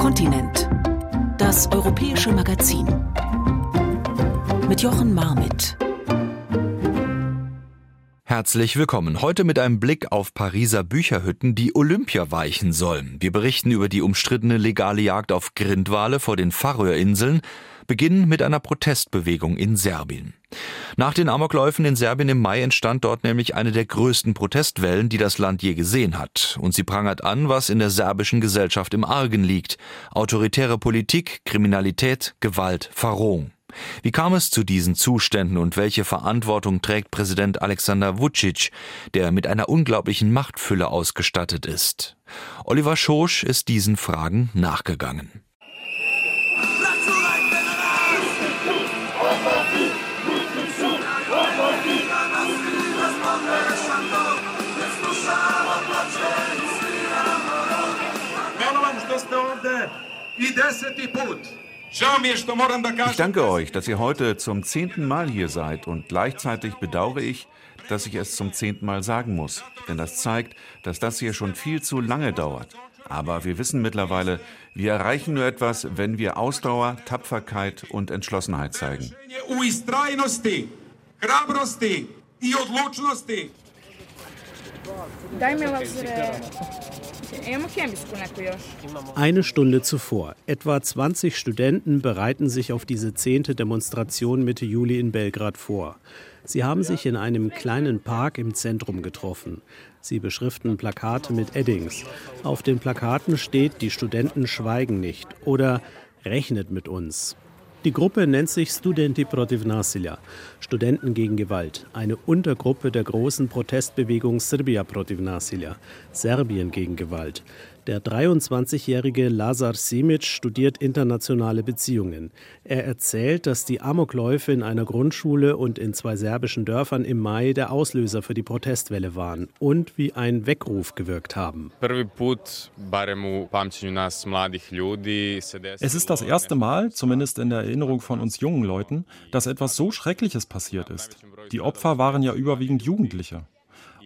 Kontinent. Das europäische Magazin. Mit Jochen Marmit. Herzlich willkommen. Heute mit einem Blick auf Pariser Bücherhütten, die Olympia weichen sollen. Wir berichten über die umstrittene legale Jagd auf Grindwale vor den Färöerinseln, beginnen mit einer Protestbewegung in Serbien. Nach den Amokläufen in Serbien im Mai entstand dort nämlich eine der größten Protestwellen, die das Land je gesehen hat. Und sie prangert an, was in der serbischen Gesellschaft im Argen liegt. Autoritäre Politik, Kriminalität, Gewalt, Verrohung. Wie kam es zu diesen Zuständen und welche Verantwortung trägt Präsident Alexander Vucic, der mit einer unglaublichen Machtfülle ausgestattet ist? Oliver Schosch ist diesen Fragen nachgegangen. Ich danke euch, dass ihr heute zum zehnten Mal hier seid und gleichzeitig bedauere ich, dass ich es zum zehnten Mal sagen muss. Denn das zeigt, dass das hier schon viel zu lange dauert. Aber wir wissen mittlerweile, wir erreichen nur etwas, wenn wir Ausdauer, Tapferkeit und Entschlossenheit zeigen. Eine Stunde zuvor. Etwa 20 Studenten bereiten sich auf diese zehnte Demonstration Mitte Juli in Belgrad vor. Sie haben sich in einem kleinen Park im Zentrum getroffen. Sie beschriften Plakate mit Eddings. Auf den Plakaten steht, die Studenten schweigen nicht oder rechnet mit uns. Die Gruppe nennt sich Studenti protiv nasilja, Studenten gegen Gewalt, eine Untergruppe der großen Protestbewegung Serbia protiv nasilja, Serbien gegen Gewalt. Der 23-jährige Lazar Simic studiert internationale Beziehungen. Er erzählt, dass die Amokläufe in einer Grundschule und in zwei serbischen Dörfern im Mai der Auslöser für die Protestwelle waren und wie ein Weckruf gewirkt haben. Es ist das erste Mal, zumindest in der Erinnerung von uns jungen Leuten, dass etwas so Schreckliches passiert ist. Die Opfer waren ja überwiegend Jugendliche.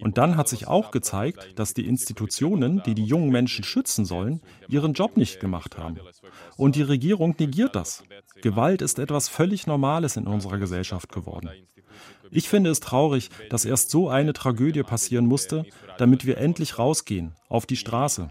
Und dann hat sich auch gezeigt, dass die Institutionen, die die jungen Menschen schützen sollen, ihren Job nicht gemacht haben. Und die Regierung negiert das. Gewalt ist etwas völlig Normales in unserer Gesellschaft geworden. Ich finde es traurig, dass erst so eine Tragödie passieren musste, damit wir endlich rausgehen, auf die Straße.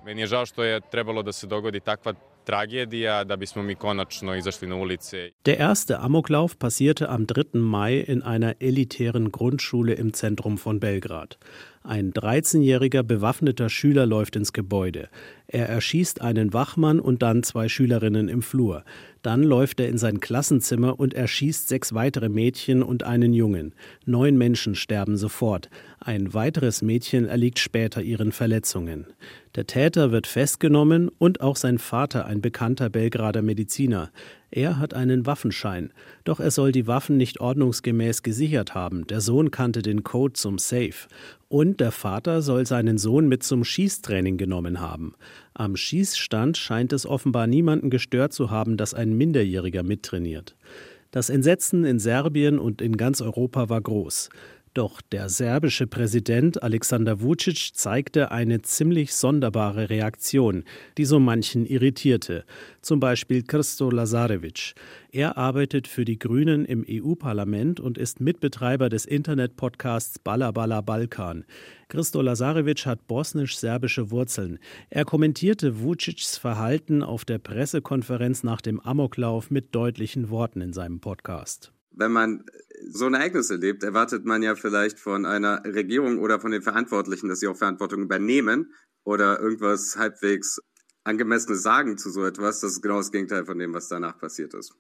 Der erste Amoklauf passierte am 3. Mai in einer elitären Grundschule im Zentrum von Belgrad. Ein 13-jähriger bewaffneter Schüler läuft ins Gebäude. Er erschießt einen Wachmann und dann zwei Schülerinnen im Flur. Dann läuft er in sein Klassenzimmer und erschießt sechs weitere Mädchen und einen Jungen. Neun Menschen sterben sofort. Ein weiteres Mädchen erliegt später ihren Verletzungen. Der Täter wird festgenommen und auch sein Vater, ein bekannter Belgrader Mediziner. Er hat einen Waffenschein, doch er soll die Waffen nicht ordnungsgemäß gesichert haben. Der Sohn kannte den Code zum Safe. Und der Vater soll seinen Sohn mit zum Schießtraining genommen haben. Am Schießstand scheint es offenbar niemanden gestört zu haben, dass ein Minderjähriger mittrainiert. Das Entsetzen in Serbien und in ganz Europa war groß. Doch der serbische Präsident Alexander Vucic zeigte eine ziemlich sonderbare Reaktion, die so manchen irritierte. Zum Beispiel Krsto Lazarevic. Er arbeitet für die Grünen im EU-Parlament und ist Mitbetreiber des Internet-Podcasts Balabala Balkan. Krsto Lazarevic hat bosnisch-serbische Wurzeln. Er kommentierte Vucics Verhalten auf der Pressekonferenz nach dem Amoklauf mit deutlichen Worten in seinem Podcast wenn man so ein Ereignis erlebt, erwartet man ja vielleicht von einer Regierung oder von den Verantwortlichen, dass sie auch Verantwortung übernehmen oder irgendwas halbwegs angemessenes sagen zu so etwas. Das ist genau das Gegenteil von dem, was danach passiert ist.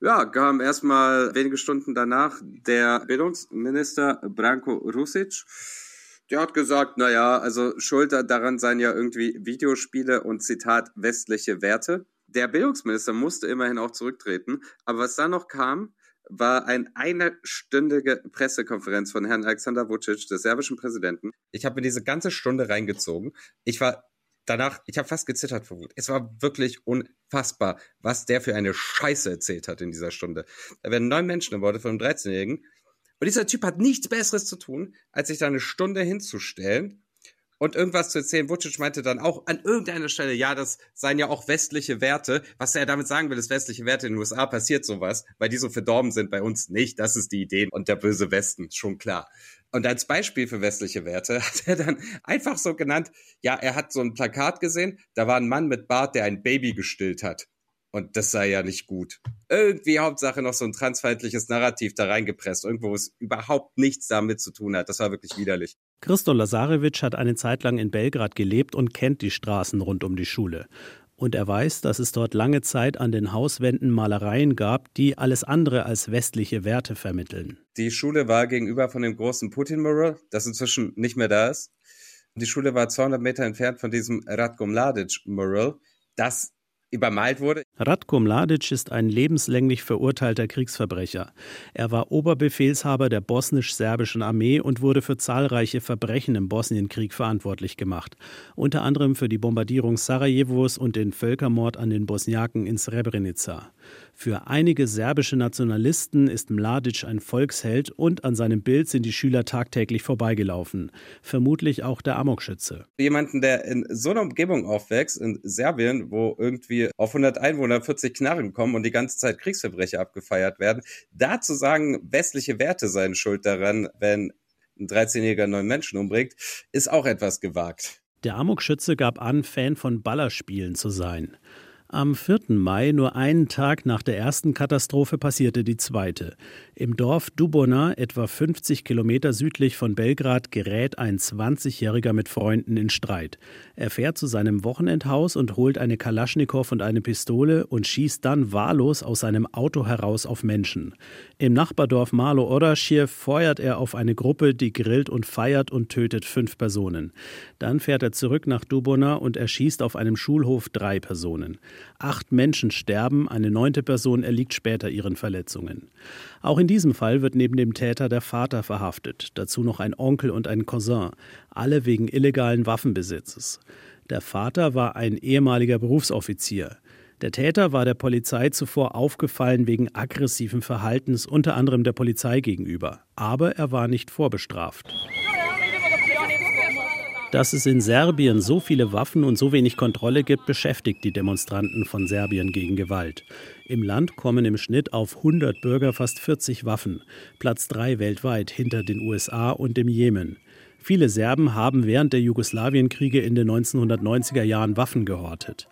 Ja, kam erstmal wenige Stunden danach der Bildungsminister Branko Rusic. Der hat gesagt, naja, also Schuld daran seien ja irgendwie Videospiele und Zitat westliche Werte. Der Bildungsminister musste immerhin auch zurücktreten. Aber was dann noch kam, war eine einstündige Pressekonferenz von Herrn Alexander Vucic, des serbischen Präsidenten. Ich habe mir diese ganze Stunde reingezogen. Ich war danach, ich habe fast gezittert vor Wut. Es war wirklich unfassbar, was der für eine Scheiße erzählt hat in dieser Stunde. Da werden neun Menschen Worte von einem 13-Jährigen. Und dieser Typ hat nichts Besseres zu tun, als sich da eine Stunde hinzustellen und irgendwas zu erzählen. Vucic meinte dann auch an irgendeiner Stelle, ja, das seien ja auch westliche Werte. Was er damit sagen will, ist westliche Werte in den USA passiert sowas, weil die so verdorben sind, bei uns nicht. Das ist die Idee und der böse Westen, schon klar. Und als Beispiel für westliche Werte hat er dann einfach so genannt, ja, er hat so ein Plakat gesehen, da war ein Mann mit Bart, der ein Baby gestillt hat. Und das sei ja nicht gut. Irgendwie Hauptsache noch so ein transfeindliches Narrativ da reingepresst, irgendwo es überhaupt nichts damit zu tun hat. Das war wirklich widerlich. Christo Lazarevic hat eine Zeit lang in Belgrad gelebt und kennt die Straßen rund um die Schule. Und er weiß, dass es dort lange Zeit an den Hauswänden Malereien gab, die alles andere als westliche Werte vermitteln. Die Schule war gegenüber von dem großen Putin-Mural, das inzwischen nicht mehr da ist. Die Schule war 200 Meter entfernt von diesem Radko Mladic-Mural, das übermalt wurde. Ratko Mladic ist ein lebenslänglich verurteilter Kriegsverbrecher. Er war Oberbefehlshaber der bosnisch-serbischen Armee und wurde für zahlreiche Verbrechen im Bosnienkrieg verantwortlich gemacht, unter anderem für die Bombardierung Sarajevos und den Völkermord an den Bosniaken in Srebrenica. Für einige serbische Nationalisten ist Mladic ein Volksheld und an seinem Bild sind die Schüler tagtäglich vorbeigelaufen. Vermutlich auch der Amokschütze. Jemanden, der in so einer Umgebung aufwächst, in Serbien, wo irgendwie auf 100 Einwohner 40 Knarren kommen und die ganze Zeit Kriegsverbrecher abgefeiert werden, da zu sagen, westliche Werte seien schuld daran, wenn ein 13-Jähriger neun Menschen umbringt, ist auch etwas gewagt. Der Amokschütze gab an, Fan von Ballerspielen zu sein. Am 4. Mai, nur einen Tag nach der ersten Katastrophe, passierte die zweite. Im Dorf Dubona, etwa 50 Kilometer südlich von Belgrad, gerät ein 20-Jähriger mit Freunden in Streit. Er fährt zu seinem Wochenendhaus und holt eine Kalaschnikow und eine Pistole und schießt dann wahllos aus seinem Auto heraus auf Menschen. Im Nachbardorf Malo Oraschiew feuert er auf eine Gruppe, die grillt und feiert und tötet fünf Personen. Dann fährt er zurück nach Dubona und erschießt auf einem Schulhof drei Personen. Acht Menschen sterben, eine neunte Person erliegt später ihren Verletzungen. Auch in diesem Fall wird neben dem Täter der Vater verhaftet, dazu noch ein Onkel und ein Cousin, alle wegen illegalen Waffenbesitzes. Der Vater war ein ehemaliger Berufsoffizier. Der Täter war der Polizei zuvor aufgefallen wegen aggressiven Verhaltens, unter anderem der Polizei gegenüber. Aber er war nicht vorbestraft. Dass es in Serbien so viele Waffen und so wenig Kontrolle gibt, beschäftigt die Demonstranten von Serbien gegen Gewalt. Im Land kommen im Schnitt auf 100 Bürger fast 40 Waffen, Platz 3 weltweit hinter den USA und dem Jemen. Viele Serben haben während der Jugoslawienkriege in den 1990er Jahren Waffen gehortet.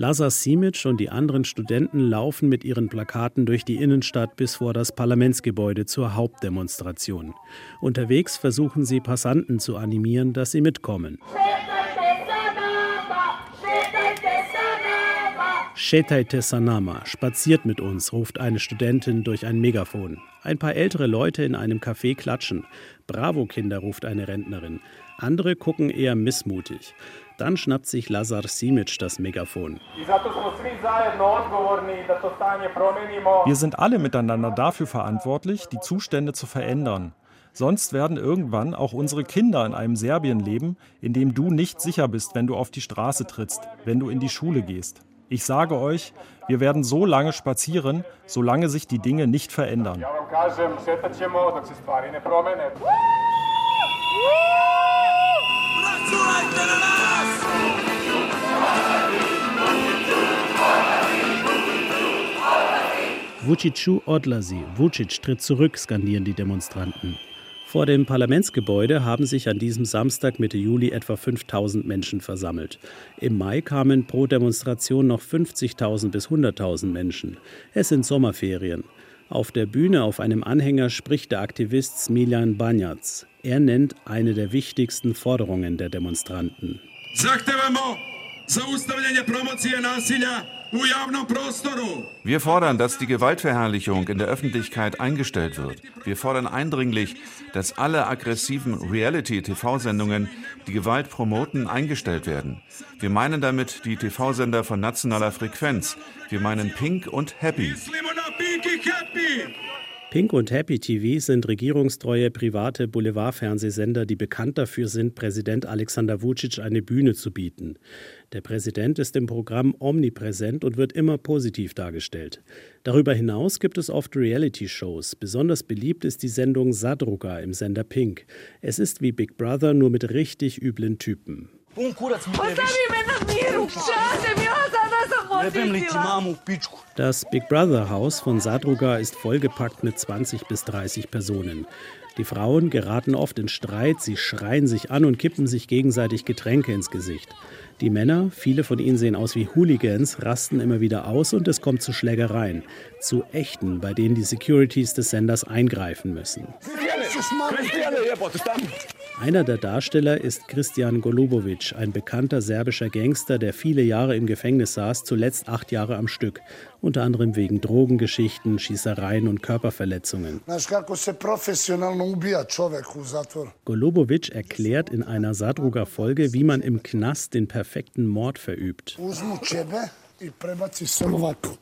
Lazar Simic und die anderen Studenten laufen mit ihren Plakaten durch die Innenstadt bis vor das Parlamentsgebäude zur Hauptdemonstration. Unterwegs versuchen sie Passanten zu animieren, dass sie mitkommen. Shetai Sanama, spaziert mit uns, ruft eine Studentin durch ein Megafon. Ein paar ältere Leute in einem Café klatschen. Bravo, Kinder, ruft eine Rentnerin. Andere gucken eher missmutig. Dann schnappt sich Lazar Simic das Megafon. Wir sind alle miteinander dafür verantwortlich, die Zustände zu verändern. Sonst werden irgendwann auch unsere Kinder in einem Serbien leben, in dem du nicht sicher bist, wenn du auf die Straße trittst, wenn du in die Schule gehst. Ich sage euch, wir werden so lange spazieren, solange sich die Dinge nicht verändern. Vucicu Odlazi, Vucic tritt zurück, skandieren die Demonstranten. Vor dem Parlamentsgebäude haben sich an diesem Samstag Mitte Juli etwa 5000 Menschen versammelt. Im Mai kamen pro Demonstration noch 50.000 bis 100.000 Menschen. Es sind Sommerferien. Auf der Bühne auf einem Anhänger spricht der Aktivist Smiljan Banjac. Er nennt eine der wichtigsten Forderungen der Demonstranten. Wir fordern, dass die Gewaltverherrlichung in der Öffentlichkeit eingestellt wird. Wir fordern eindringlich, dass alle aggressiven Reality-TV-Sendungen, die Gewalt promoten, eingestellt werden. Wir meinen damit die TV-Sender von nationaler Frequenz. Wir meinen Pink und Happy. Pink und Happy TV sind regierungstreue private Boulevardfernsehsender, die bekannt dafür sind, Präsident Alexander Vucic eine Bühne zu bieten. Der Präsident ist im Programm omnipräsent und wird immer positiv dargestellt. Darüber hinaus gibt es oft Reality-Shows. Besonders beliebt ist die Sendung Sadruga im Sender Pink. Es ist wie Big Brother, nur mit richtig üblen Typen. Das Big Brother Haus von Sadruga ist vollgepackt mit 20 bis 30 Personen. Die Frauen geraten oft in Streit, sie schreien sich an und kippen sich gegenseitig Getränke ins Gesicht. Die Männer, viele von ihnen sehen aus wie Hooligans, rasten immer wieder aus und es kommt zu Schlägereien. Zu echten, bei denen die Securities des Senders eingreifen müssen. Einer der Darsteller ist Christian Golubovic, ein bekannter serbischer Gangster, der viele Jahre im Gefängnis saß, zuletzt acht Jahre am Stück, unter anderem wegen Drogengeschichten, Schießereien und Körperverletzungen. Golubovic erklärt in einer Sadruga-Folge, wie man im Knast den perfekten Mord verübt.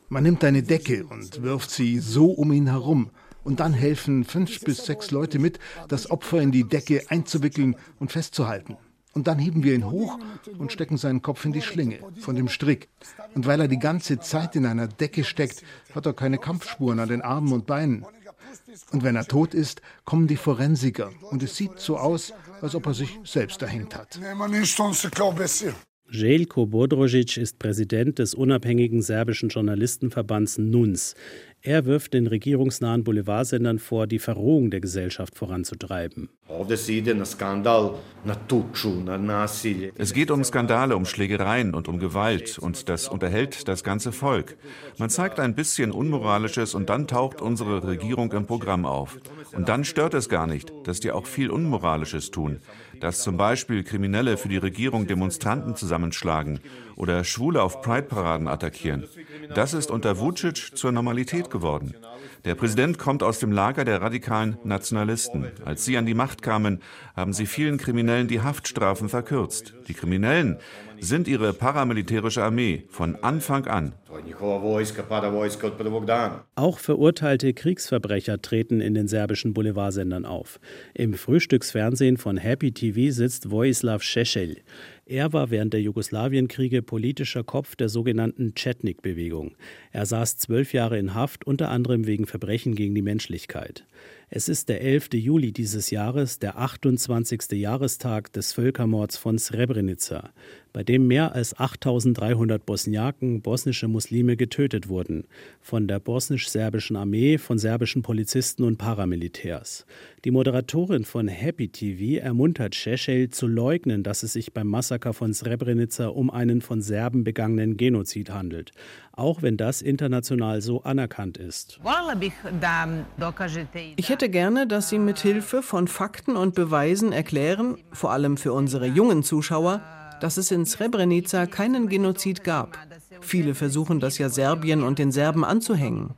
Man nimmt eine Decke und wirft sie so um ihn herum und dann helfen fünf bis sechs Leute mit, das Opfer in die Decke einzuwickeln und festzuhalten. Und dann heben wir ihn hoch und stecken seinen Kopf in die Schlinge von dem Strick. Und weil er die ganze Zeit in einer Decke steckt, hat er keine Kampfspuren an den Armen und Beinen. Und wenn er tot ist, kommen die Forensiker und es sieht so aus, als ob er sich selbst erhängt hat. Jelko Bodrožić ist Präsident des unabhängigen serbischen Journalistenverbands NUNS. Er wirft den regierungsnahen Boulevardsendern vor, die Verrohung der Gesellschaft voranzutreiben. Es geht um Skandale, um Schlägereien und um Gewalt und das unterhält das ganze Volk. Man zeigt ein bisschen Unmoralisches und dann taucht unsere Regierung im Programm auf. Und dann stört es gar nicht, dass die auch viel Unmoralisches tun. Dass zum Beispiel Kriminelle für die Regierung Demonstranten zusammenschlagen oder Schwule auf Pride-Paraden attackieren. Das ist unter Vucic zur Normalität geworden. Der Präsident kommt aus dem Lager der radikalen Nationalisten. Als sie an die Macht kamen, haben sie vielen Kriminellen die Haftstrafen verkürzt. Die Kriminellen sind ihre paramilitärische Armee von Anfang an. Auch verurteilte Kriegsverbrecher treten in den serbischen Boulevardsendern auf. Im Frühstücksfernsehen von Happy TV sitzt Vojislav Šešelj. Er war während der Jugoslawienkriege politischer Kopf der sogenannten Chetnik-Bewegung. Er saß zwölf Jahre in Haft, unter anderem wegen Verbrechen gegen die Menschlichkeit. Es ist der 11. Juli dieses Jahres, der 28. Jahrestag des Völkermords von Srebrenica, bei dem mehr als 8300 Bosniaken, bosnische Muslime, getötet wurden, von der bosnisch-serbischen Armee, von serbischen Polizisten und Paramilitärs. Die Moderatorin von Happy TV ermuntert Šešelj zu leugnen, dass es sich beim Massaker von Srebrenica um einen von Serben begangenen Genozid handelt, auch wenn das international so anerkannt ist. Ich hätte gerne, dass Sie mit Hilfe von Fakten und Beweisen erklären, vor allem für unsere jungen Zuschauer, dass es in Srebrenica keinen Genozid gab. Viele versuchen das ja Serbien und den Serben anzuhängen.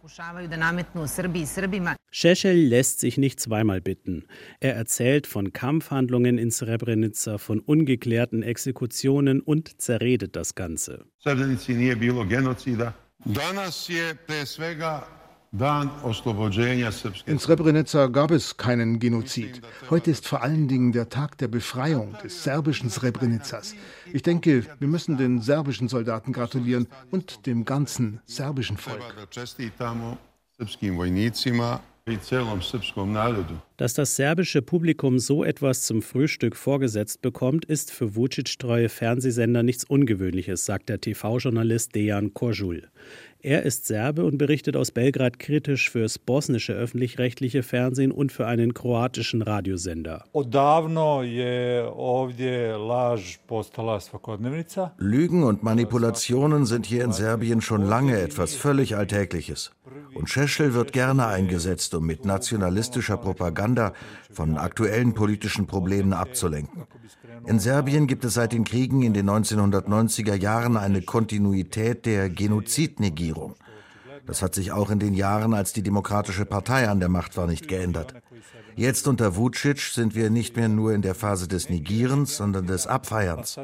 Šešelj lässt sich nicht zweimal bitten. Er erzählt von Kampfhandlungen in Srebrenica, von ungeklärten Exekutionen und zerredet das Ganze. Srebrenici nije bilo genocida. Danas je pre svega in Srebrenica gab es keinen Genozid. Heute ist vor allen Dingen der Tag der Befreiung des serbischen Srebrenicas. Ich denke, wir müssen den serbischen Soldaten gratulieren und dem ganzen serbischen Volk. Dass das serbische Publikum so etwas zum Frühstück vorgesetzt bekommt, ist für Vucic-treue Fernsehsender nichts Ungewöhnliches, sagt der TV-Journalist Dejan Korjul. Er ist Serbe und berichtet aus Belgrad kritisch fürs bosnische öffentlich-rechtliche Fernsehen und für einen kroatischen Radiosender. Lügen und Manipulationen sind hier in Serbien schon lange etwas völlig Alltägliches. Und Šešelj wird gerne eingesetzt, um mit nationalistischer Propaganda von aktuellen politischen Problemen abzulenken. In Serbien gibt es seit den Kriegen in den 1990er Jahren eine Kontinuität der Genozidnegierung. Das hat sich auch in den Jahren, als die Demokratische Partei an der Macht war, nicht geändert. Jetzt unter Vucic sind wir nicht mehr nur in der Phase des Negierens, sondern des Abfeierns.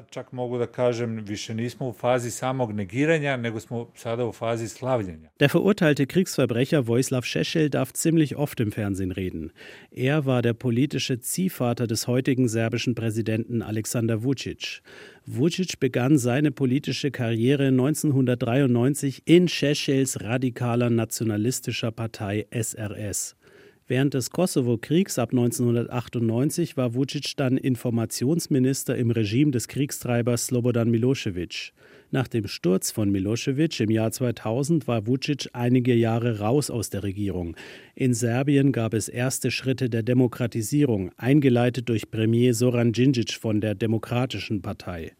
Der verurteilte Kriegsverbrecher Vojislav Šešelj darf ziemlich oft im Fernsehen reden. Er war der politische Ziehvater des heutigen serbischen Präsidenten Alexander Vucic. Vucic begann seine politische Karriere 1993 in Šešeljs radikaler nationalistischer Partei SRS. Während des Kosovo-Kriegs ab 1998 war Vucic dann Informationsminister im Regime des Kriegstreibers Slobodan Milosevic. Nach dem Sturz von Milosevic im Jahr 2000 war Vucic einige Jahre raus aus der Regierung. In Serbien gab es erste Schritte der Demokratisierung, eingeleitet durch Premier Soran Djindjic von der Demokratischen Partei.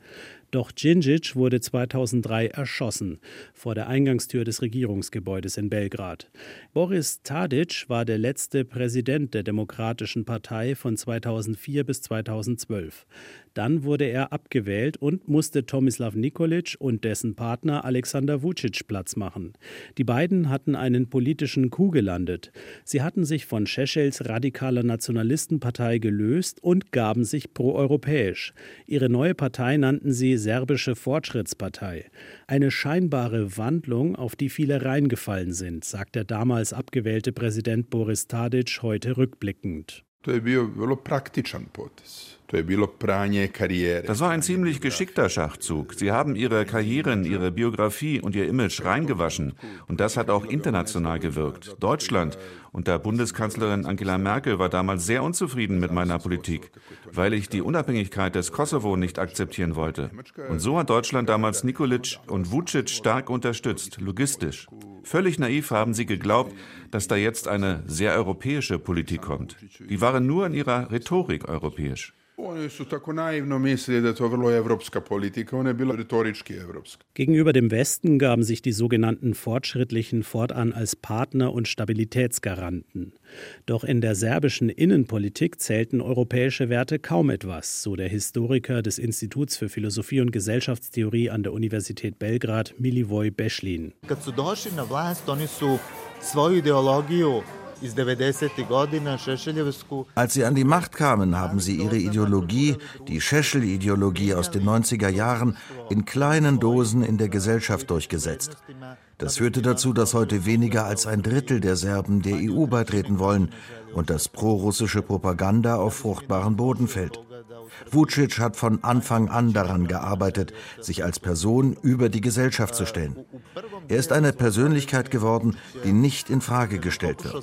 Doch Djindjic wurde 2003 erschossen vor der Eingangstür des Regierungsgebäudes in Belgrad. Boris Tadic war der letzte Präsident der Demokratischen Partei von 2004 bis 2012. Dann wurde er abgewählt und musste Tomislav Nikolic und dessen Partner Alexander Vucic Platz machen. Die beiden hatten einen politischen Coup gelandet. Sie hatten sich von Šešeljs radikaler Nationalistenpartei gelöst und gaben sich proeuropäisch. Ihre neue Partei nannten sie Serbische Fortschrittspartei. Eine scheinbare Wandlung, auf die viele reingefallen sind, sagt der damals abgewählte Präsident Boris Tadic heute rückblickend. To je bio vrlo praktičan. Das war ein ziemlich geschickter Schachzug. Sie haben ihre Karrieren, ihre Biografie und ihr Image reingewaschen. Und das hat auch international gewirkt. Deutschland unter Bundeskanzlerin Angela Merkel war damals sehr unzufrieden mit meiner Politik, weil ich die Unabhängigkeit des Kosovo nicht akzeptieren wollte. Und so hat Deutschland damals Nikolic und Vucic stark unterstützt, logistisch. Völlig naiv haben sie geglaubt, dass da jetzt eine sehr europäische Politik kommt. Die waren nur in ihrer Rhetorik europäisch. Oni su tako naivno mislili da to vrlo evropska politika, ona je bila retorički evropska. Gegenüber dem Westen gaben sich die sogenannten Fortschrittlichen fortan als Partner und Stabilitätsgaranten. Doch in der serbischen Innenpolitik zählten europäische Werte kaum etwas, so der Historiker des Instituts für Philosophie und Gesellschaftstheorie an der Universität Belgrad, Milivoj Beschlin. Kad su došli na vlast, oni su svoju ideologiju als sie an die Macht kamen, haben sie ihre Ideologie, die Scheschel-Ideologie aus den 90er Jahren, in kleinen Dosen in der Gesellschaft durchgesetzt. Das führte dazu, dass heute weniger als ein Drittel der Serben der EU beitreten wollen und dass prorussische Propaganda auf fruchtbaren Boden fällt. Vucic hat von Anfang an daran gearbeitet, sich als Person über die Gesellschaft zu stellen. Er ist eine Persönlichkeit geworden, die nicht in Frage gestellt wird.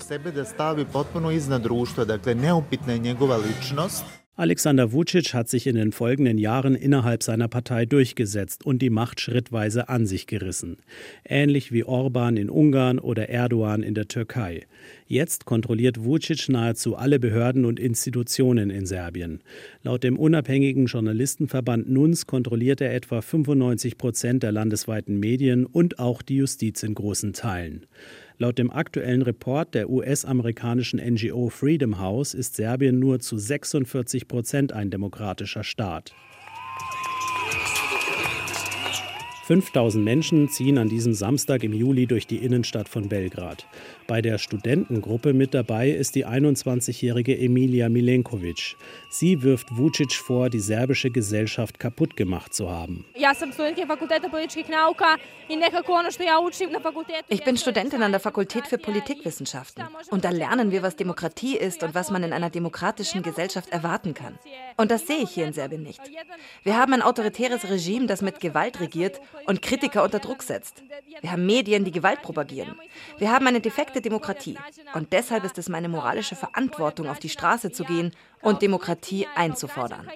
Alexander Vucic hat sich in den folgenden Jahren innerhalb seiner Partei durchgesetzt und die Macht schrittweise an sich gerissen. Ähnlich wie Orban in Ungarn oder Erdogan in der Türkei. Jetzt kontrolliert Vucic nahezu alle Behörden und Institutionen in Serbien. Laut dem unabhängigen Journalistenverband NUNS kontrolliert er etwa 95 Prozent der landesweiten Medien und auch die Justiz in großen Teilen. Laut dem aktuellen Report der US-amerikanischen NGO Freedom House ist Serbien nur zu 46 Prozent ein demokratischer Staat. 5000 Menschen ziehen an diesem Samstag im Juli durch die Innenstadt von Belgrad. Bei der Studentengruppe mit dabei ist die 21-jährige Emilia Milenkovic. Sie wirft Vucic vor, die serbische Gesellschaft kaputt gemacht zu haben. Ich bin Studentin an der Fakultät für Politikwissenschaften. Und da lernen wir, was Demokratie ist und was man in einer demokratischen Gesellschaft erwarten kann. Und das sehe ich hier in Serbien nicht. Wir haben ein autoritäres Regime, das mit Gewalt regiert und Kritiker unter Druck setzt. Wir haben Medien, die Gewalt propagieren. Wir haben eine defekte Demokratie. Und deshalb ist es meine moralische Verantwortung, auf die Straße zu gehen und Demokratie einzufordern.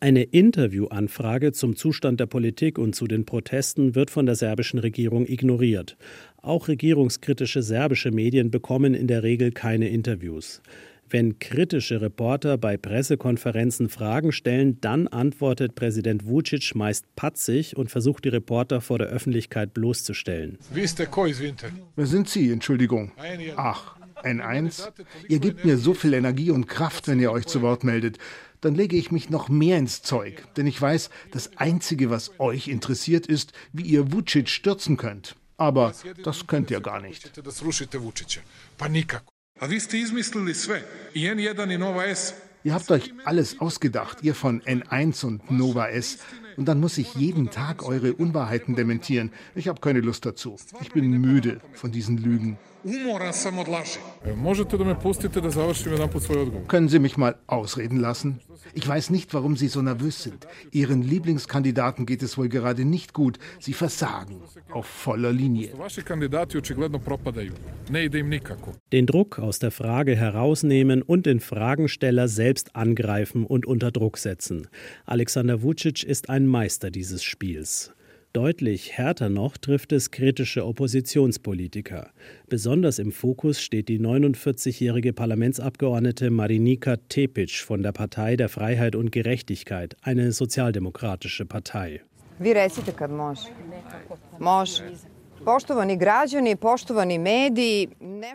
Eine Interviewanfrage zum Zustand der Politik und zu den Protesten wird von der serbischen Regierung ignoriert. Auch regierungskritische serbische Medien bekommen in der Regel keine Interviews. Wenn kritische Reporter bei Pressekonferenzen Fragen stellen, dann antwortet Präsident Vucic meist patzig und versucht die Reporter vor der Öffentlichkeit bloßzustellen. Wer sind Sie? Entschuldigung. Ach, N1? Ihr gebt mir so viel Energie und Kraft, wenn ihr euch zu Wort meldet. Dann lege ich mich noch mehr ins Zeug, denn ich weiß, das Einzige, was euch interessiert, ist, wie ihr Vucic stürzen könnt. Aber das könnt ihr gar nicht. Ihr habt euch alles ausgedacht, ihr von N1 und Nova S. Und dann muss ich jeden Tag eure Unwahrheiten dementieren. Ich habe keine Lust dazu. Ich bin müde von diesen Lügen. Können Sie mich mal ausreden lassen? Ich weiß nicht, warum Sie so nervös sind. Ihren Lieblingskandidaten geht es wohl gerade nicht gut. Sie versagen auf voller Linie. Den Druck aus der Frage herausnehmen und den Fragensteller selbst angreifen und unter Druck setzen. Alexander Vucic ist ein Meister dieses Spiels. Deutlich härter noch trifft es kritische Oppositionspolitiker. Besonders im Fokus steht die 49-jährige Parlamentsabgeordnete Marinika Tepic von der Partei der Freiheit und Gerechtigkeit, eine sozialdemokratische Partei. Vi recite kad može. Može.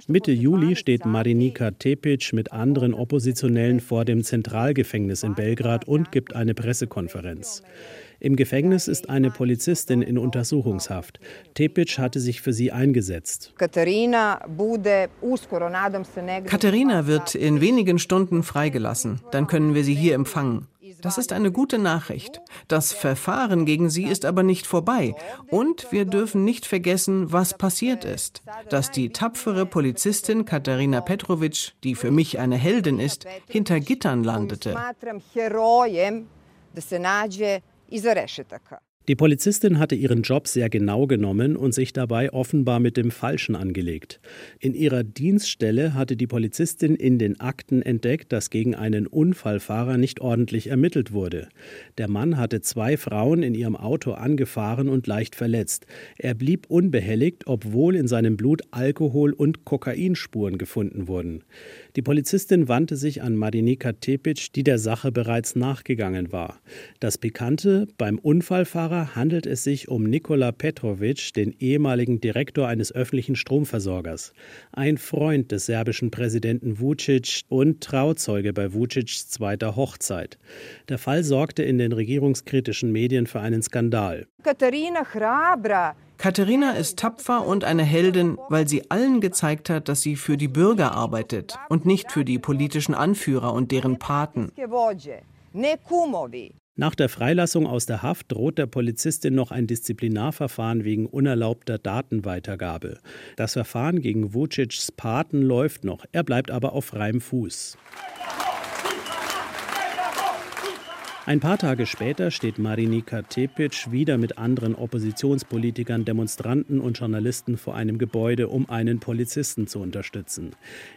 Mitte Juli steht Marinika Tepic mit anderen Oppositionellen vor dem Zentralgefängnis in Belgrad und gibt eine Pressekonferenz. Im Gefängnis ist eine Polizistin in Untersuchungshaft. Tepic hatte sich für sie eingesetzt. Katharina wird in wenigen Stunden freigelassen. Dann können wir sie hier empfangen. Das ist eine gute Nachricht. Das Verfahren gegen sie ist aber nicht vorbei. Und wir dürfen nicht vergessen, was passiert ist. Dass die tapfere Polizistin Katharina Petrovic, die für mich eine Heldin ist, hinter Gittern landete. Die Polizistin hatte ihren Job sehr genau genommen und sich dabei offenbar mit dem Falschen angelegt. In ihrer Dienststelle hatte die Polizistin in den Akten entdeckt, dass gegen einen Unfallfahrer nicht ordentlich ermittelt wurde. Der Mann hatte zwei Frauen in ihrem Auto angefahren und leicht verletzt. Er blieb unbehelligt, obwohl in seinem Blut Alkohol- und Kokainspuren gefunden wurden. Die Polizistin wandte sich an Marinika Tepic, die der Sache bereits nachgegangen war. Das Pikante, beim Unfallfahrer handelt es sich um Nikola Petrovic, den ehemaligen Direktor eines öffentlichen Stromversorgers. Ein Freund des serbischen Präsidenten Vucic und Trauzeuge bei Vucics zweiter Hochzeit. Der Fall sorgte in den regierungskritischen Medien für einen Skandal. Katharina Hrabra Katharina ist tapfer und eine Heldin, weil sie allen gezeigt hat, dass sie für die Bürger arbeitet und nicht für die politischen Anführer und deren Paten. Nach der Freilassung aus der Haft droht der Polizistin noch ein Disziplinarverfahren wegen unerlaubter Datenweitergabe. Das Verfahren gegen Vucic's Paten läuft noch, er bleibt aber auf freiem Fuß. Ein paar Tage später steht Marinika Tepic wieder mit anderen Oppositionspolitikern, Demonstranten und Journalisten vor einem Gebäude, um einen Polizisten zu unterstützen.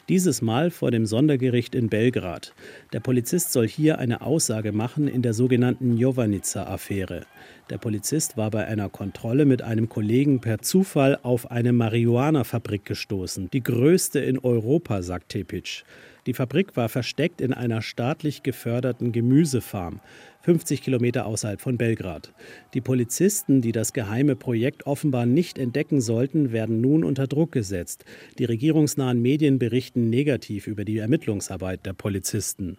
Dieses Mal vor dem Sondergericht in Belgrad. Der Polizist soll hier eine Aussage machen in der sogenannten Jovannica-Affäre. Der Polizist war bei einer Kontrolle mit einem Kollegen per Zufall auf eine Marihuana-Fabrik gestoßen, die größte in Europa, sagt Tepic. Die Fabrik war versteckt in einer staatlich geförderten Gemüsefarm, 50 Kilometer außerhalb von Belgrad. Die Polizisten, die das geheime Projekt offenbar nicht entdecken sollten, werden nun unter Druck gesetzt. Die regierungsnahen Medien berichten negativ über die Ermittlungsarbeit der Polizisten.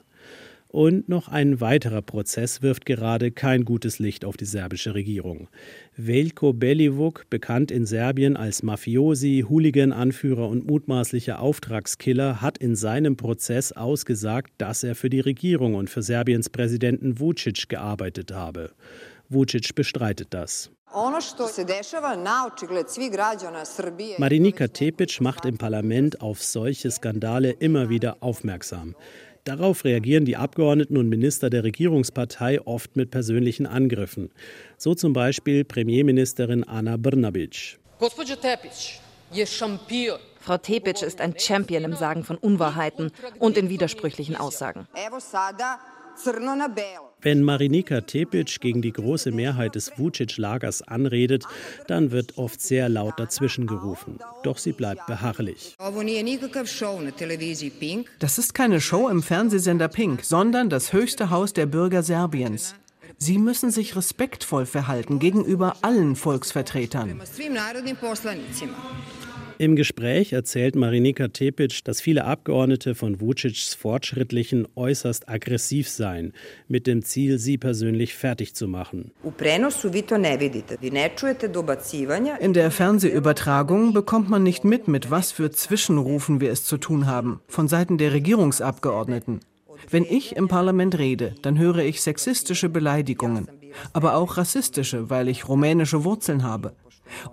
Und noch ein weiterer Prozess wirft gerade kein gutes Licht auf die serbische Regierung. Veljko Belivuk, bekannt in Serbien als Mafiosi, Hooligan-Anführer und mutmaßlicher Auftragskiller, hat in seinem Prozess ausgesagt, dass er für die Regierung und für Serbiens Präsidenten Vucic gearbeitet habe. Vucic bestreitet das. Marinika Tepic macht im Parlament auf solche Skandale immer wieder aufmerksam. Darauf reagieren die Abgeordneten und Minister der Regierungspartei oft mit persönlichen Angriffen. So zum Beispiel Premierministerin Ana Brnabic. Frau Tepic ist ein Champion im Sagen von Unwahrheiten und in widersprüchlichen Aussagen. Wenn Marinika Tepic gegen die große Mehrheit des Vucic-Lagers anredet, dann wird oft sehr laut dazwischen gerufen. Doch sie bleibt beharrlich. Das ist keine Show im Fernsehsender Pink, sondern das höchste Haus der Bürger Serbiens. Sie müssen sich respektvoll verhalten gegenüber allen Volksvertretern. Im Gespräch erzählt Marinika Tepic, dass viele Abgeordnete von Vucic's Fortschrittlichen äußerst aggressiv seien, mit dem Ziel, sie persönlich fertig zu machen. In der Fernsehübertragung bekommt man nicht mit, mit was für Zwischenrufen wir es zu tun haben, von Seiten der Regierungsabgeordneten. Wenn ich im Parlament rede, dann höre ich sexistische Beleidigungen, aber auch rassistische, weil ich rumänische Wurzeln habe.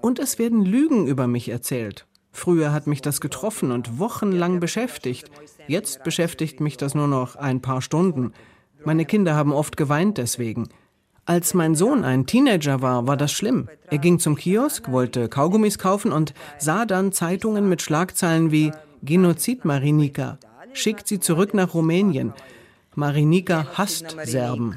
Und es werden Lügen über mich erzählt. Früher hat mich das getroffen und wochenlang beschäftigt. Jetzt beschäftigt mich das nur noch ein paar Stunden. Meine Kinder haben oft geweint deswegen. Als mein Sohn ein Teenager war, war das schlimm. Er ging zum Kiosk, wollte Kaugummis kaufen und sah dann Zeitungen mit Schlagzeilen wie Genozid Marinika, schickt sie zurück nach Rumänien. Marinika hasst Serben.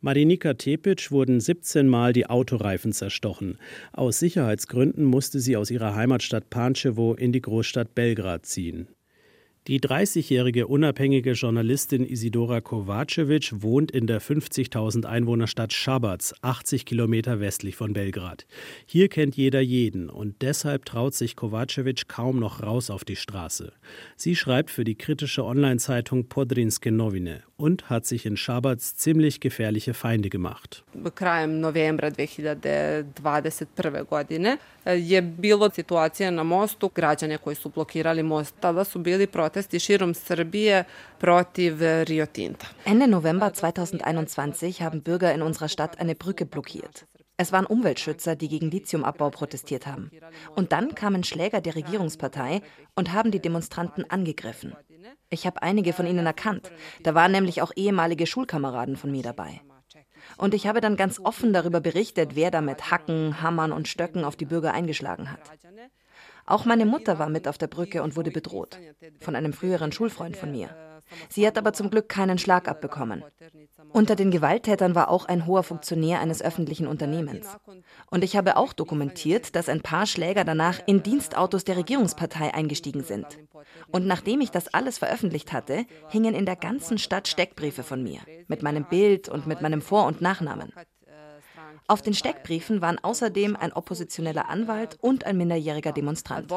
Marinika Tepic wurden 17 Mal die Autoreifen zerstochen. Aus Sicherheitsgründen musste sie aus ihrer Heimatstadt Pančevo in die Großstadt Belgrad ziehen. Die 30-jährige unabhängige Journalistin Isidora Kovacevic wohnt in der 50.000 Einwohnerstadt Schabac, 80 Kilometer westlich von Belgrad. Hier kennt jeder jeden und deshalb traut sich Kovacevic kaum noch raus auf die Straße. Sie schreibt für die kritische Online-Zeitung Podrinske Novine und hat sich in Schabac ziemlich gefährliche Feinde gemacht. Krajem novembra 2021. godine je bilo situacija na mostu, građane koji su blokirali most. Tada su protesti širom Srbije protiv Rio Tinta. Ende November 2021 haben Bürger in unserer Stadt eine Brücke blockiert. Es waren Umweltschützer, die gegen Lithiumabbau protestiert haben. Und dann kamen Schläger der Regierungspartei und haben die Demonstranten angegriffen. Ich habe einige von ihnen erkannt. Da waren nämlich auch ehemalige Schulkameraden von mir dabei. Und ich habe dann ganz offen darüber berichtet, wer da mit Hacken, Hammern und Stöcken auf die Bürger eingeschlagen hat. Auch meine Mutter war mit auf der Brücke und wurde bedroht. Von einem früheren Schulfreund von mir. Sie hat aber zum Glück keinen Schlag abbekommen. Unter den Gewalttätern war auch ein hoher Funktionär eines öffentlichen Unternehmens. Und ich habe auch dokumentiert, dass ein paar Schläger danach in Dienstautos der Regierungspartei eingestiegen sind. Und nachdem ich das alles veröffentlicht hatte, hingen in der ganzen Stadt Steckbriefe von mir, mit meinem Bild und mit meinem Vor- und Nachnamen. Auf den Steckbriefen waren außerdem ein oppositioneller Anwalt und ein minderjähriger Demonstrant.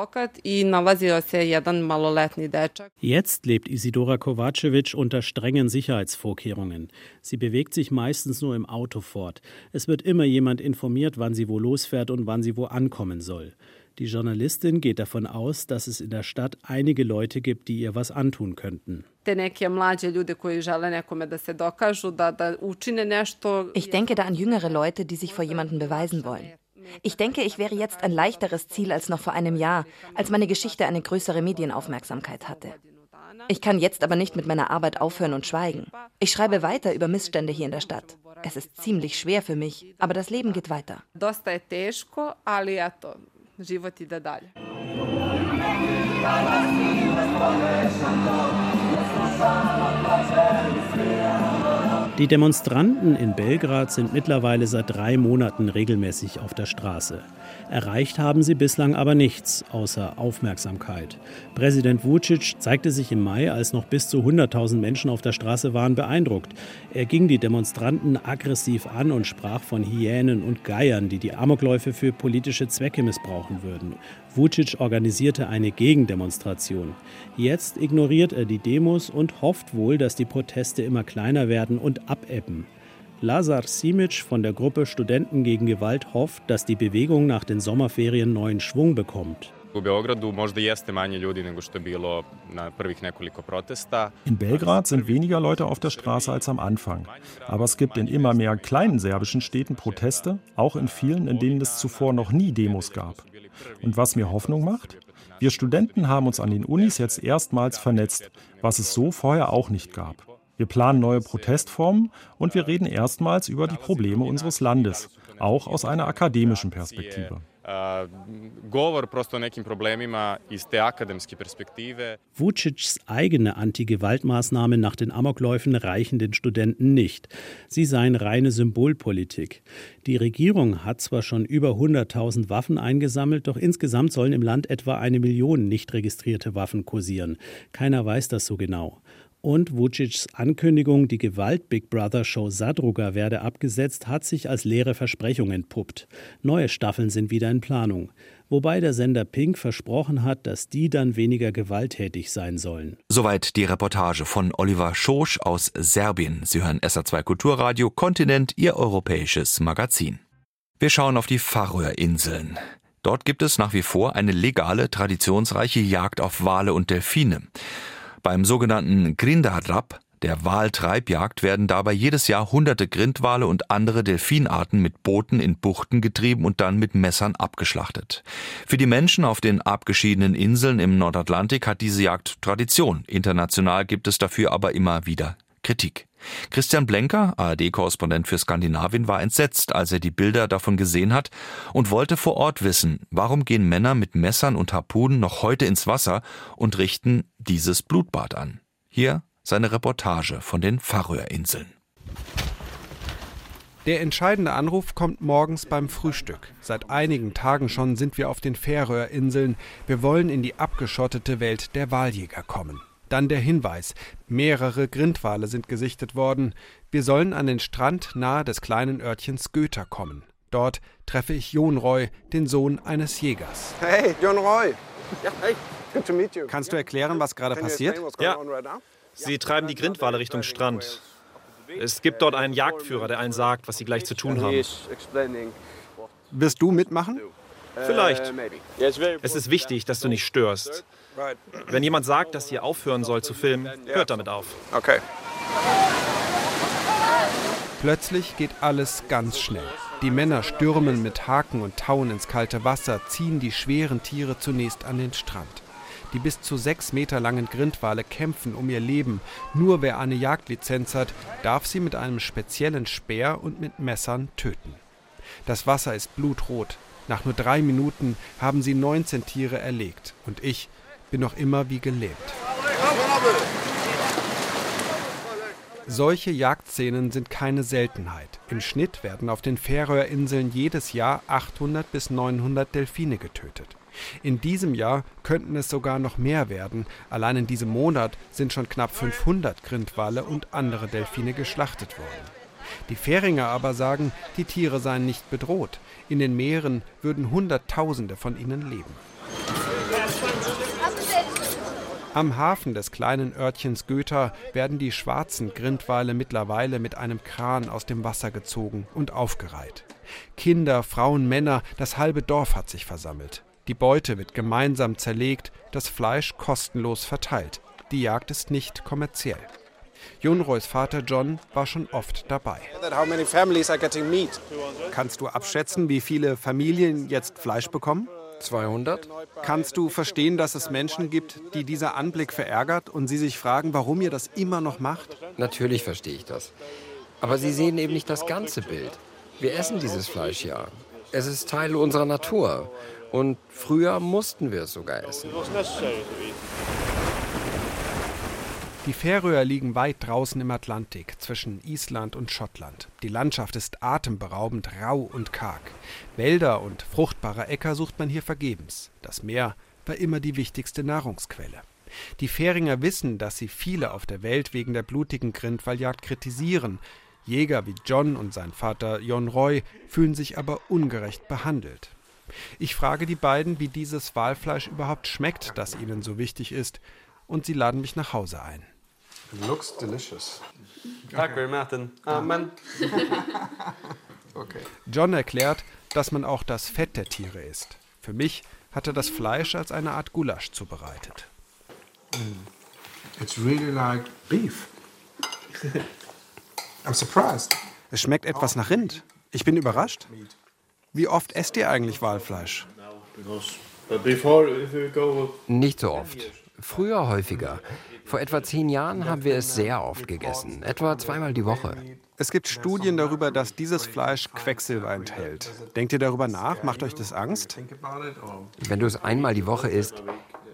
Jetzt lebt Isidora Kovacevic unter strengen Sicherheitsvorkehrungen. Sie bewegt sich meistens nur im Auto fort. Es wird immer jemand informiert, wann sie wo losfährt und wann sie wo ankommen soll. Die Journalistin geht davon aus, dass es in der Stadt einige Leute gibt, die ihr was antun könnten. Ich denke da an jüngere Leute, die sich vor jemandem beweisen wollen. Ich denke, ich wäre jetzt ein leichteres Ziel als noch vor einem Jahr, als meine Geschichte eine größere Medienaufmerksamkeit hatte. Ich kann jetzt aber nicht mit meiner Arbeit aufhören und schweigen. Ich schreibe weiter über Missstände hier in der Stadt. Es ist ziemlich schwer für mich, aber das Leben geht weiter. život ide dalje. Kada si. Die Demonstranten in Belgrad sind mittlerweile seit drei Monaten regelmäßig auf der Straße. Erreicht haben sie bislang aber nichts außer Aufmerksamkeit. Präsident Vucic zeigte sich im Mai, als noch bis zu 100.000 Menschen auf der Straße waren, beeindruckt. Er ging die Demonstranten aggressiv an und sprach von Hyänen und Geiern, die die Amokläufe für politische Zwecke missbrauchen würden. Vucic organisierte eine Gegendemonstration. Jetzt ignoriert er die Demos und hofft wohl, dass die Proteste immer kleiner werden und abebben. Lazar Simic von der Gruppe Studenten gegen Gewalt hofft, dass die Bewegung nach den Sommerferien neuen Schwung bekommt. In Belgrad sind weniger Leute auf der Straße als am Anfang. Aber es gibt in immer mehr kleinen serbischen Städten Proteste, auch in vielen, in denen es zuvor noch nie Demos gab. Und was mir Hoffnung macht? Wir Studenten haben uns an den Unis jetzt erstmals vernetzt, was es so vorher auch nicht gab. Wir planen neue Protestformen und wir reden erstmals über die Probleme unseres Landes, auch aus einer akademischen Perspektive. Vucic's eigene Anti-Gewalt-Maßnahmen nach den Amokläufen reichen den Studenten nicht. Sie seien reine Symbolpolitik. Die Regierung hat zwar schon über 100.000 Waffen eingesammelt, doch insgesamt sollen im Land etwa eine Million nicht registrierte Waffen kursieren. Keiner weiß das so genau. Und Vucic's Ankündigung, die Gewalt-Big Brother-Show Sadruga werde abgesetzt, hat sich als leere Versprechung entpuppt. Neue Staffeln sind wieder in Planung. Wobei der Sender Pink versprochen hat, dass die dann weniger gewalttätig sein sollen. Soweit die Reportage von Oliver Schosch aus Serbien. Sie hören SA2 Kulturradio Kontinent, Ihr europäisches Magazin. Wir schauen auf die Färöerinseln. Dort gibt es nach wie vor eine legale, traditionsreiche Jagd auf Wale und Delfine. Beim sogenannten Grindarab, der Waltreibjagd, werden dabei jedes Jahr hunderte Grindwale und andere Delfinarten mit Booten in Buchten getrieben und dann mit Messern abgeschlachtet. Für die Menschen auf den abgeschiedenen Inseln im Nordatlantik hat diese Jagd Tradition. International gibt es dafür aber immer wieder Kritik. Christian Blenker, ARD-Korrespondent für Skandinavien, war entsetzt, als er die Bilder davon gesehen hat und wollte vor Ort wissen, warum gehen Männer mit Messern und Harpunen noch heute ins Wasser und richten dieses Blutbad an. Hier seine Reportage von den Färöerinseln. Der entscheidende Anruf kommt morgens beim Frühstück. Seit einigen Tagen schon sind wir auf den Färöerinseln. Wir wollen in die abgeschottete Welt der Waljäger kommen. Dann der Hinweis: Mehrere Grindwale sind gesichtet worden. Wir sollen an den Strand nahe des kleinen Örtchens Göter kommen. Dort treffe ich Jon Roy, den Sohn eines Jägers. Hey, Jon Roy. Kannst du erklären, was gerade passiert? Ja. Sie treiben die Grindwale Richtung Strand. Es gibt dort einen Jagdführer, der allen sagt, was sie gleich zu tun haben. Wirst du mitmachen? Vielleicht. Es ist wichtig, dass du nicht störst. Wenn jemand sagt, dass ihr aufhören soll zu filmen, hört damit auf. Okay. Plötzlich geht alles ganz schnell. Die Männer stürmen mit Haken und Tauen ins kalte Wasser, ziehen die schweren Tiere zunächst an den Strand. Die bis zu sechs Meter langen Grindwale kämpfen um ihr Leben. Nur wer eine Jagdlizenz hat, darf sie mit einem speziellen Speer und mit Messern töten. Das Wasser ist blutrot. Nach nur drei Minuten haben sie 19 Tiere erlegt. Und ich bin noch immer wie gelähmt. Solche Jagdszenen sind keine Seltenheit. Im Schnitt werden auf den Färöerinseln jedes Jahr 800 bis 900 Delfine getötet. In diesem Jahr könnten es sogar noch mehr werden. Allein in diesem Monat sind schon knapp 500 Grindwale und andere Delfine geschlachtet worden. Die Färinger aber sagen, die Tiere seien nicht bedroht. In den Meeren würden Hunderttausende von ihnen leben. Am Hafen des kleinen Örtchens Götha werden die schwarzen Grindwale mittlerweile mit einem Kran aus dem Wasser gezogen und aufgereiht. Kinder, Frauen, Männer, das halbe Dorf hat sich versammelt. Die Beute wird gemeinsam zerlegt, das Fleisch kostenlos verteilt. Die Jagd ist nicht kommerziell. Junroys Vater John war schon oft dabei. Kannst du abschätzen, wie viele Familien jetzt Fleisch bekommen? 200. Kannst du verstehen, dass es Menschen gibt, die dieser Anblick verärgert und sie sich fragen, warum ihr das immer noch macht? Natürlich verstehe ich das. Aber sie sehen eben nicht das ganze Bild. Wir essen dieses Fleisch ja. Es ist Teil unserer Natur. Und früher mussten wir es sogar essen. Die Färöer liegen weit draußen im Atlantik zwischen Island und Schottland. Die Landschaft ist atemberaubend rau und karg. Wälder und fruchtbare Äcker sucht man hier vergebens. Das Meer war immer die wichtigste Nahrungsquelle. Die Färinger wissen, dass sie viele auf der Welt wegen der blutigen Grindwalljagd kritisieren. Jäger wie John und sein Vater Jon Roy fühlen sich aber ungerecht behandelt. Ich frage die beiden, wie dieses Walfleisch überhaupt schmeckt, das ihnen so wichtig ist, und sie laden mich nach Hause ein. It looks delicious. Danke, Martin. Amen. okay. John erklärt, dass man auch das Fett der Tiere isst. Für mich hat er das Fleisch als eine Art Gulasch zubereitet. Mm. It's really like beef. I'm surprised. Es schmeckt etwas nach Rind. Ich bin überrascht. Wie oft esst ihr eigentlich Walfleisch? Nicht so oft. Früher häufiger. Vor etwa zehn Jahren haben wir es sehr oft gegessen, etwa zweimal die Woche. Es gibt Studien darüber, dass dieses Fleisch Quecksilber enthält. Denkt ihr darüber nach? Macht euch das Angst? Wenn du es einmal die Woche isst,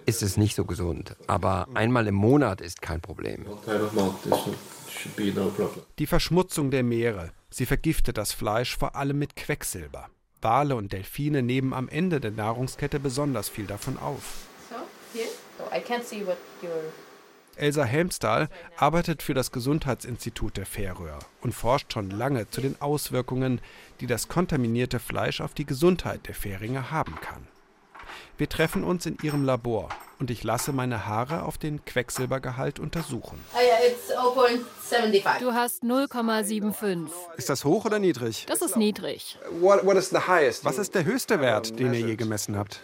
ist es nicht so gesund. Aber einmal im Monat ist kein Problem. Die Verschmutzung der Meere. Sie vergiftet das Fleisch vor allem mit Quecksilber. Wale und Delfine nehmen am Ende der Nahrungskette besonders viel davon auf. Elsa Helmstahl arbeitet für das Gesundheitsinstitut der Färöer und forscht schon lange zu den Auswirkungen, die das kontaminierte Fleisch auf die Gesundheit der Färinger haben kann. Wir treffen uns in ihrem Labor und ich lasse meine Haare auf den Quecksilbergehalt untersuchen. Du hast 0,75. Ist das hoch oder niedrig? Das ist niedrig. Was ist der höchste Wert, den ihr je gemessen habt?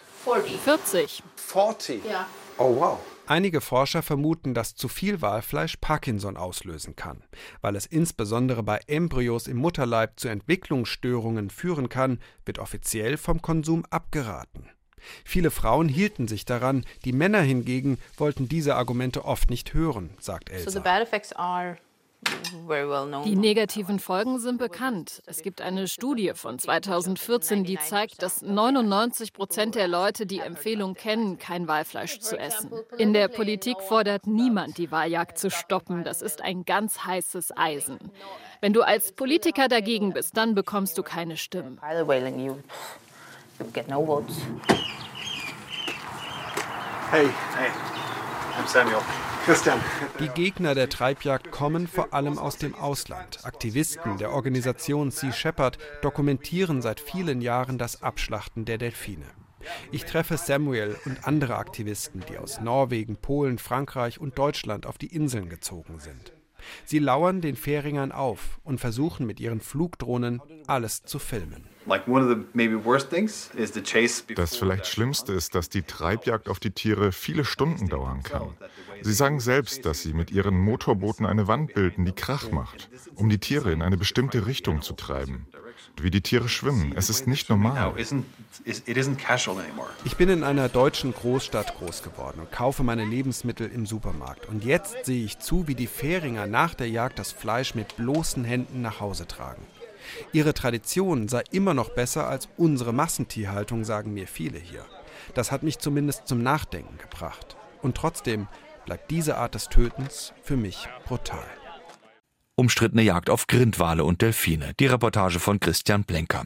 40. 40? Ja. Oh wow. Einige Forscher vermuten, dass zu viel Walfleisch Parkinson auslösen kann. Weil es insbesondere bei Embryos im Mutterleib zu Entwicklungsstörungen führen kann, wird offiziell vom Konsum abgeraten. Viele Frauen hielten sich daran, die Männer hingegen wollten diese Argumente oft nicht hören, sagt Elsa. Die negativen Folgen sind bekannt. Es gibt eine Studie von 2014, die zeigt, dass 99 Prozent der Leute die Empfehlung kennen, kein Walfleisch zu essen. In der Politik fordert niemand, die Waljagd zu stoppen. Das ist ein ganz heißes Eisen. Wenn du als Politiker dagegen bist, dann bekommst du keine Stimmen. Hey. Hey. I'm Samuel. Christian. Die Gegner der Treibjagd kommen vor allem aus dem Ausland. Aktivisten der Organisation Sea Shepherd dokumentieren seit vielen Jahren das Abschlachten der Delfine. Ich treffe Samuel und andere Aktivisten, die aus Norwegen, Polen, Frankreich und Deutschland auf die Inseln gezogen sind. Sie lauern den Färingern auf und versuchen mit ihren Flugdrohnen alles zu filmen. Das vielleicht Schlimmste ist, dass die Treibjagd auf die Tiere viele Stunden dauern kann. Sie sagen selbst, dass sie mit ihren Motorbooten eine Wand bilden, die Krach macht, um die Tiere in eine bestimmte Richtung zu treiben. Wie die Tiere schwimmen, es ist nicht normal. Ich bin in einer deutschen Großstadt groß geworden und kaufe meine Lebensmittel im Supermarkt. Und jetzt sehe ich zu, wie die Färinger nach der Jagd das Fleisch mit bloßen Händen nach Hause tragen. Ihre Tradition sei immer noch besser als unsere Massentierhaltung, sagen mir viele hier. Das hat mich zumindest zum Nachdenken gebracht. Und trotzdem bleibt diese Art des Tötens für mich brutal. Umstrittene Jagd auf Grindwale und Delfine. Die Reportage von Christian Blenker.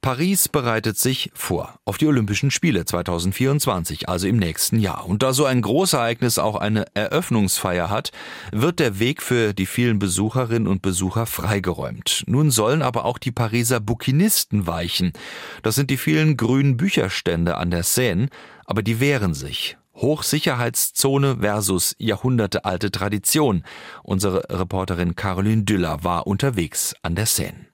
Paris bereitet sich vor auf die Olympischen Spiele 2024, also im nächsten Jahr. Und da so ein Großereignis auch eine Eröffnungsfeier hat, wird der Weg für die vielen Besucherinnen und Besucher freigeräumt. Nun sollen aber auch die Pariser Bukinisten weichen. Das sind die vielen grünen Bücherstände an der Seine, aber die wehren sich. Hochsicherheitszone versus jahrhundertealte Tradition. Unsere Reporterin Caroline Düller war unterwegs an der Seine.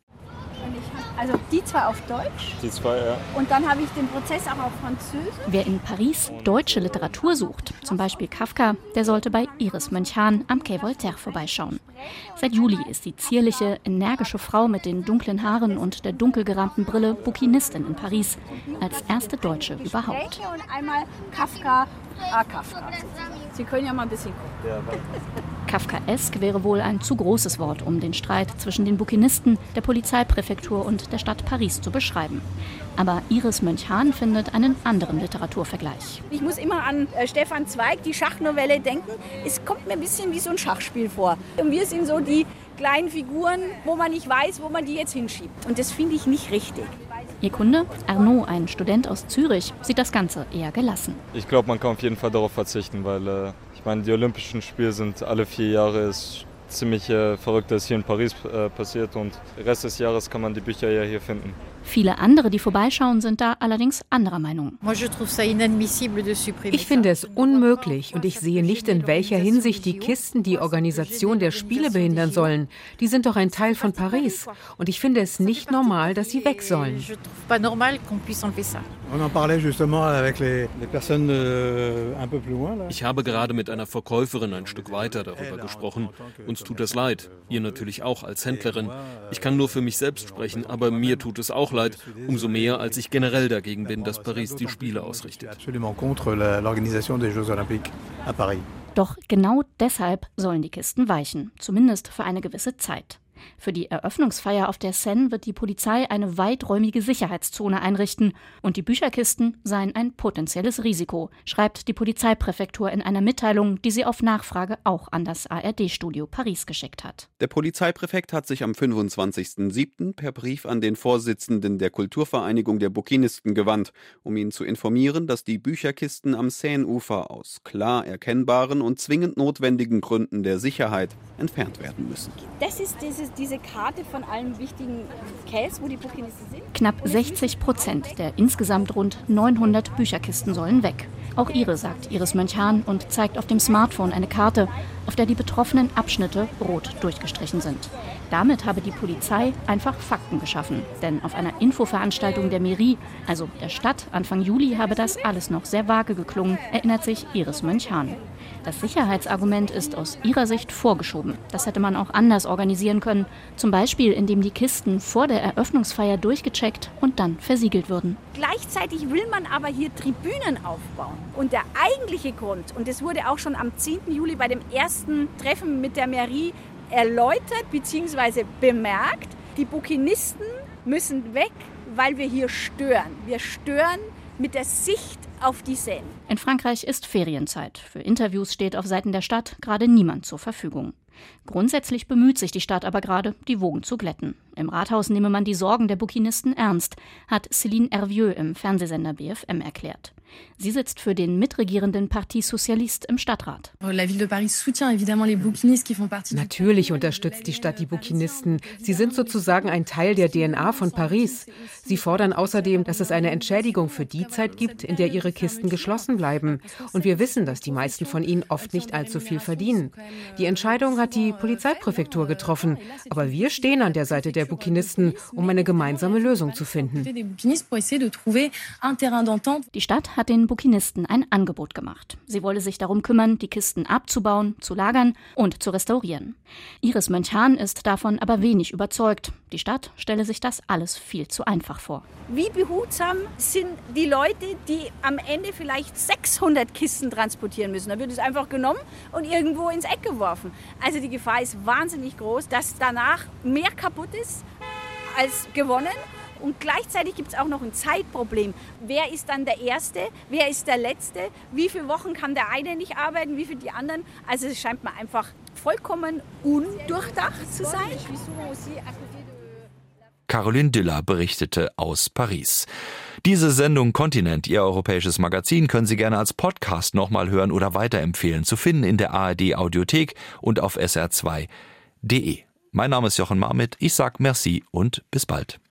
Also die zwei auf Deutsch. Die zwei, ja. Und dann habe ich den Prozess auch auf Französisch. Wer in Paris deutsche Literatur sucht, zum Beispiel Kafka, der sollte bei Iris Mönchhahn am Quai Voltaire vorbeischauen. Seit Juli ist die zierliche, energische Frau mit den dunklen Haaren und der dunkel gerahmten Brille Bukinistin in Paris, als erste Deutsche überhaupt. Und einmal Kafka, ah, Kafka. Sie können ja mal ein bisschen gucken. Kafkaesk wäre wohl ein zu großes Wort, um den Streit zwischen den Bukinisten, der Polizeipräfektur und der Stadt Paris zu beschreiben. Aber Iris Mönchhahn findet einen anderen Literaturvergleich. Ich muss immer an äh, Stefan Zweig, die Schachnovelle, denken. Es kommt mir ein bisschen wie so ein Schachspiel vor. Und wir sind so die kleinen Figuren, wo man nicht weiß, wo man die jetzt hinschiebt. Und das finde ich nicht richtig. Ihr Kunde, Arnaud, ein Student aus Zürich, sieht das Ganze eher gelassen. Ich glaube, man kann auf jeden Fall darauf verzichten, weil äh, ich meine, die Olympischen Spiele sind alle vier Jahre. Ist ziemlich äh, verrückt, dass hier in Paris äh, passiert und den Rest des Jahres kann man die Bücher ja hier finden. Viele andere, die vorbeischauen, sind da allerdings anderer Meinung. Ich finde es unmöglich und ich sehe nicht, in welcher Hinsicht die Kisten die Organisation der Spiele behindern sollen. Die sind doch ein Teil von Paris und ich finde es nicht normal, dass sie weg sollen. Ich habe gerade mit einer Verkäuferin ein Stück weiter darüber gesprochen. Uns tut das leid. Ihr natürlich auch als Händlerin. Ich kann nur für mich selbst sprechen, aber mir tut es auch leid. Umso mehr, als ich generell dagegen bin, dass Paris die Spiele ausrichtet. Doch genau deshalb sollen die Kisten weichen, zumindest für eine gewisse Zeit. Für die Eröffnungsfeier auf der Seine wird die Polizei eine weiträumige Sicherheitszone einrichten und die Bücherkisten seien ein potenzielles Risiko, schreibt die Polizeipräfektur in einer Mitteilung, die sie auf Nachfrage auch an das ARD-Studio Paris geschickt hat. Der Polizeipräfekt hat sich am 25.07. per Brief an den Vorsitzenden der Kulturvereinigung der Bukinisten gewandt, um ihn zu informieren, dass die Bücherkisten am Seineufer aus klar erkennbaren und zwingend notwendigen Gründen der Sicherheit entfernt werden müssen. Das ist diese, diese Karte von allen wichtigen Case, wo die Bukinisten sind. Knapp 60 Prozent der insgesamt rund 900 Bücherkisten sollen weg. Auch ihre, sagt Iris Mönchhahn und zeigt auf dem Smartphone eine Karte, auf der die betroffenen Abschnitte rot durchgestrichen sind. Damit habe die Polizei einfach Fakten geschaffen. Denn auf einer Infoveranstaltung der Mairie, also der Stadt, Anfang Juli habe das alles noch sehr vage geklungen, erinnert sich Iris Mönchhahn. Das Sicherheitsargument ist aus ihrer Sicht vorgeschoben. Das hätte man auch anders organisieren können. Zum Beispiel, indem die Kisten vor der Eröffnungsfeier durchgecheckt und dann versiegelt würden. Gleichzeitig will man aber hier Tribünen aufbauen. Und der eigentliche Grund, und das wurde auch schon am 10. Juli bei dem ersten Treffen mit der Mairie erläutert bzw. bemerkt, die Bukinisten müssen weg, weil wir hier stören. Wir stören mit der Sicht auf die Seine. In Frankreich ist Ferienzeit. Für Interviews steht auf Seiten der Stadt gerade niemand zur Verfügung. Grundsätzlich bemüht sich die Stadt aber gerade, die Wogen zu glätten. Im Rathaus nehme man die Sorgen der Bukinisten ernst, hat Céline Hervieux im Fernsehsender BFM erklärt. Sie sitzt für den mitregierenden Parti Socialiste im Stadtrat. Natürlich unterstützt die Stadt die Bukinisten. Sie sind sozusagen ein Teil der DNA von Paris. Sie fordern außerdem, dass es eine Entschädigung für die Zeit gibt, in der ihre Kisten geschlossen bleiben. Und wir wissen, dass die meisten von ihnen oft nicht allzu viel verdienen. Die Entscheidung hat die Polizeipräfektur getroffen. Aber wir stehen an der Seite der Bukinisten, um eine gemeinsame Lösung zu finden. Die Stadt hat Bukinisten ein Angebot gemacht. Sie wolle sich darum kümmern, die Kisten abzubauen, zu lagern und zu restaurieren. Iris Mönchhahn ist davon aber wenig überzeugt. Die Stadt stelle sich das alles viel zu einfach vor. Wie behutsam sind die Leute, die am Ende vielleicht 600 Kisten transportieren müssen? Da wird es einfach genommen und irgendwo ins Eck geworfen. Also die Gefahr ist wahnsinnig groß, dass danach mehr kaputt ist als gewonnen. Und gleichzeitig gibt es auch noch ein Zeitproblem. Wer ist dann der Erste? Wer ist der Letzte? Wie viele Wochen kann der eine nicht arbeiten? Wie viele die anderen? Also es scheint mir einfach vollkommen undurchdacht zu sein. Caroline Diller berichtete aus Paris. Diese Sendung Kontinent, Ihr europäisches Magazin, können Sie gerne als Podcast nochmal hören oder weiterempfehlen. Zu finden in der ARD Audiothek und auf sr2.de. Mein Name ist Jochen Marmit. Ich sag Merci und bis bald.